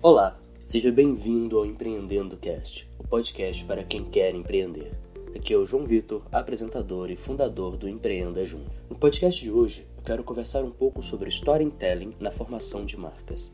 Olá, seja bem-vindo ao Empreendendo Cast, o podcast para quem quer empreender. Aqui é o João Vitor, apresentador e fundador do Empreenda Junto. No podcast de hoje, eu quero conversar um pouco sobre storytelling na formação de marcas.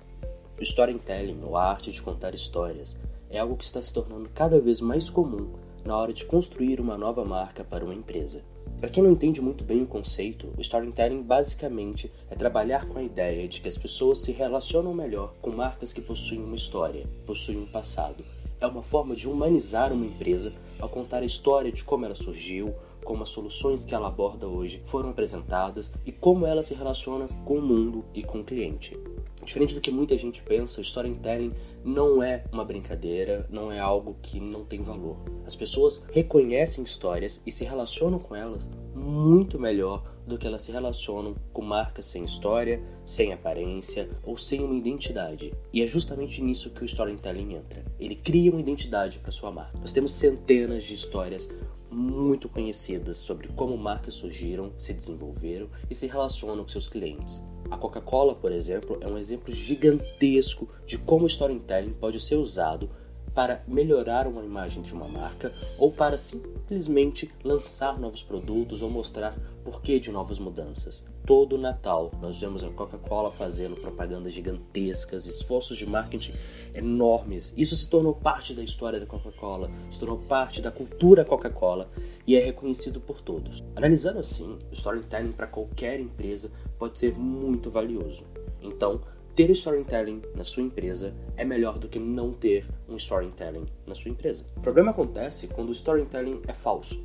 O storytelling, ou a arte de contar histórias, é algo que está se tornando cada vez mais comum na hora de construir uma nova marca para uma empresa. Para quem não entende muito bem o conceito, o storytelling basicamente é trabalhar com a ideia de que as pessoas se relacionam melhor com marcas que possuem uma história, possuem um passado. É uma forma de humanizar uma empresa ao contar a história de como ela surgiu, como as soluções que ela aborda hoje foram apresentadas e como ela se relaciona com o mundo e com o cliente. Diferente do que muita gente pensa, storytelling não é uma brincadeira, não é algo que não tem valor. As pessoas reconhecem histórias e se relacionam com elas muito melhor do que elas se relacionam com marcas sem história, sem aparência ou sem uma identidade. E é justamente nisso que o storytelling entra. Ele cria uma identidade para sua marca. Nós temos centenas de histórias muito conhecidas sobre como marcas surgiram, se desenvolveram e se relacionam com seus clientes. A Coca-Cola, por exemplo, é um exemplo gigantesco de como o storytelling pode ser usado para melhorar uma imagem de uma marca ou para simplesmente lançar novos produtos ou mostrar porquê de novas mudanças. Todo Natal nós vemos a Coca-Cola fazendo propagandas gigantescas, esforços de marketing enormes. Isso se tornou parte da história da Coca-Cola, se tornou parte da cultura Coca-Cola e é reconhecido por todos. Analisando assim, o storytelling para qualquer empresa pode ser muito valioso. Então, ter storytelling na sua empresa é melhor do que não ter um storytelling na sua empresa. O problema acontece quando o storytelling é falso.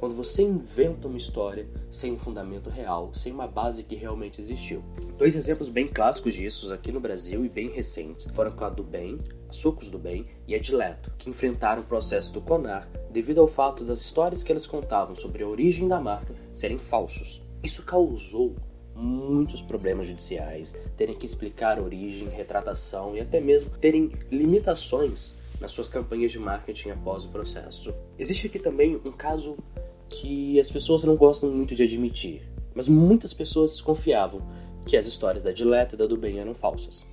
Quando você inventa uma história sem um fundamento real, sem uma base que realmente existiu. Dois exemplos bem clássicos disso aqui no Brasil e bem recentes foram a do Bem, a Sucos do Bem e a Dileto, que enfrentaram o processo do CONAR devido ao fato das histórias que eles contavam sobre a origem da marca serem falsos. Isso causou muitos problemas judiciais, terem que explicar origem, retratação e até mesmo terem limitações nas suas campanhas de marketing após o processo. Existe aqui também um caso que as pessoas não gostam muito de admitir, mas muitas pessoas desconfiavam que as histórias da Dileta e da do eram falsas.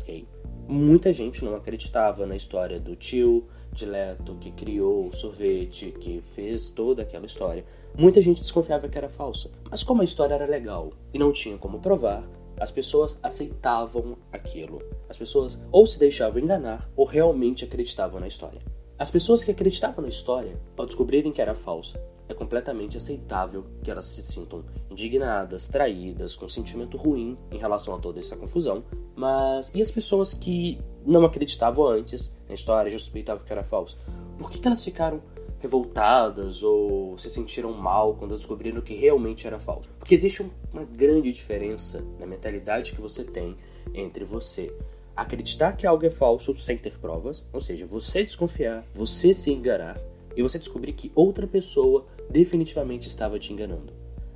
Okay? Muita gente não acreditava na história do tio Dileto que criou o sorvete, que fez toda aquela história, Muita gente desconfiava que era falsa, mas como a história era legal e não tinha como provar, as pessoas aceitavam aquilo. As pessoas ou se deixavam enganar ou realmente acreditavam na história. As pessoas que acreditavam na história, ao descobrirem que era falsa, é completamente aceitável que elas se sintam indignadas, traídas, com um sentimento ruim em relação a toda essa confusão. Mas e as pessoas que não acreditavam antes na história, já suspeitavam que era falsa? Por que, que elas ficaram revoltadas ou se sentiram mal quando descobriram que realmente era falso. Porque existe uma grande diferença na mentalidade que você tem entre você acreditar que algo é falso sem ter provas, ou seja, você desconfiar, você se enganar e você descobrir que outra pessoa definitivamente estava te enganando.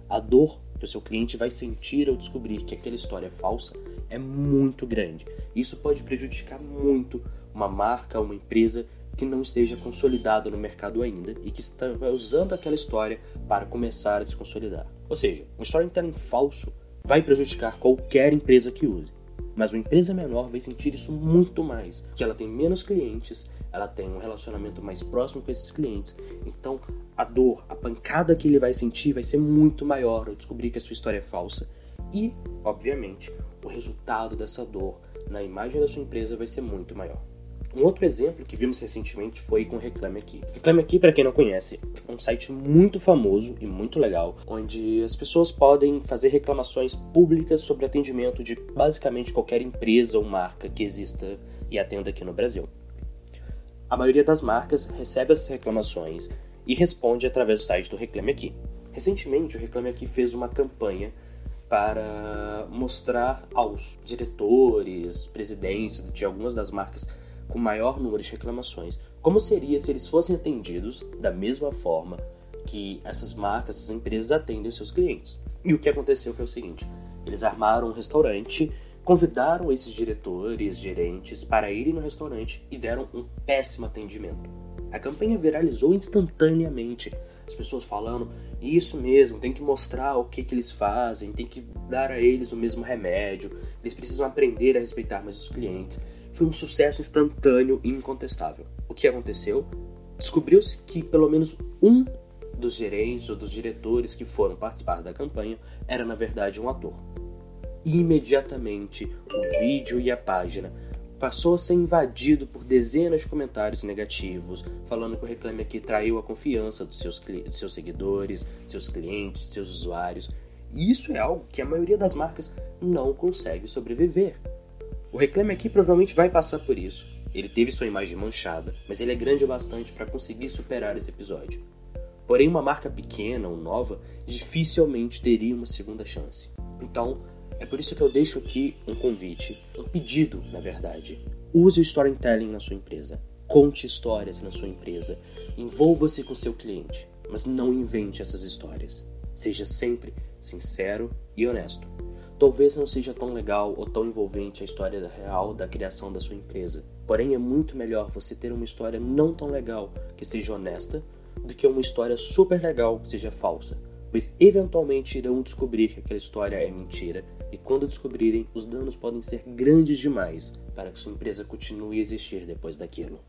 A dor que o seu cliente vai sentir ao descobrir que aquela história é falsa é muito grande. Isso pode prejudicar muito uma marca, uma empresa que não esteja consolidado no mercado ainda e que está usando aquela história para começar a se consolidar. Ou seja, um storytelling falso vai prejudicar qualquer empresa que use. Mas uma empresa menor vai sentir isso muito mais, porque ela tem menos clientes, ela tem um relacionamento mais próximo com esses clientes. Então, a dor, a pancada que ele vai sentir vai ser muito maior ao descobrir que a sua história é falsa. E, obviamente, o resultado dessa dor na imagem da sua empresa vai ser muito maior. Um outro exemplo que vimos recentemente foi com Reclame Aqui. Reclame Aqui, para quem não conhece, é um site muito famoso e muito legal, onde as pessoas podem fazer reclamações públicas sobre atendimento de basicamente qualquer empresa ou marca que exista e atenda aqui no Brasil. A maioria das marcas recebe essas reclamações e responde através do site do Reclame Aqui. Recentemente, o Reclame Aqui fez uma campanha para mostrar aos diretores, presidentes de algumas das marcas com maior número de reclamações. Como seria se eles fossem atendidos da mesma forma que essas marcas, essas empresas atendem seus clientes? E o que aconteceu foi o seguinte: eles armaram um restaurante, convidaram esses diretores, gerentes para irem no restaurante e deram um péssimo atendimento. A campanha viralizou instantaneamente. As pessoas falando, isso mesmo, tem que mostrar o que, que eles fazem, tem que dar a eles o mesmo remédio, eles precisam aprender a respeitar mais os clientes. Foi um sucesso instantâneo e incontestável. O que aconteceu? Descobriu-se que pelo menos um dos gerentes ou dos diretores que foram participar da campanha era na verdade um ator. Imediatamente, o vídeo e a página passou a ser invadido por dezenas de comentários negativos, falando que o Reclame Aqui traiu a confiança dos seus, dos seus seguidores, seus clientes, seus usuários. E isso é algo que a maioria das marcas não consegue sobreviver. O Reclame Aqui provavelmente vai passar por isso. Ele teve sua imagem manchada, mas ele é grande o bastante para conseguir superar esse episódio. Porém, uma marca pequena ou nova dificilmente teria uma segunda chance. Então, é por isso que eu deixo aqui um convite, um pedido, na verdade. Use o storytelling na sua empresa. Conte histórias na sua empresa. Envolva-se com seu cliente, mas não invente essas histórias. Seja sempre sincero e honesto. Talvez não seja tão legal ou tão envolvente a história real da criação da sua empresa. Porém, é muito melhor você ter uma história não tão legal que seja honesta do que uma história super legal que seja falsa pois eventualmente irão descobrir que aquela história é mentira, e quando descobrirem, os danos podem ser grandes demais para que sua empresa continue a existir depois daquilo.